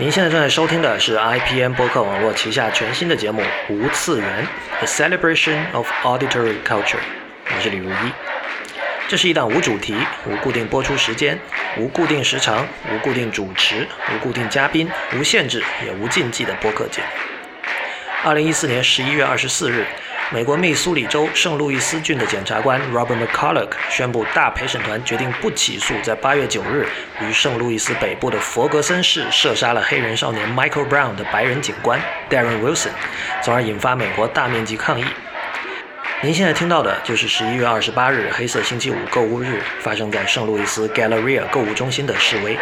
您现在正在收听的是 IPN 播客网络旗下全新的节目《无次元 A Celebration of Auditory Culture》，我是李如一。这是一档无主题、无固定播出时间、无固定时长、无固定主持、无固定嘉宾、无限制也无禁忌的播客节目。二零一四年十一月二十四日。美国密苏里州圣路易斯郡的检察官 Robert McCulloch 宣布，大陪审团决定不起诉在8月9日于圣路易斯北部的佛格森市射杀了黑人少年 Michael Brown 的白人警官 Darren Wilson，从而引发美国大面积抗议。您现在听到的就是11月28日黑色星期五购物日发生在圣路易斯 Galleria 购物中心的示威。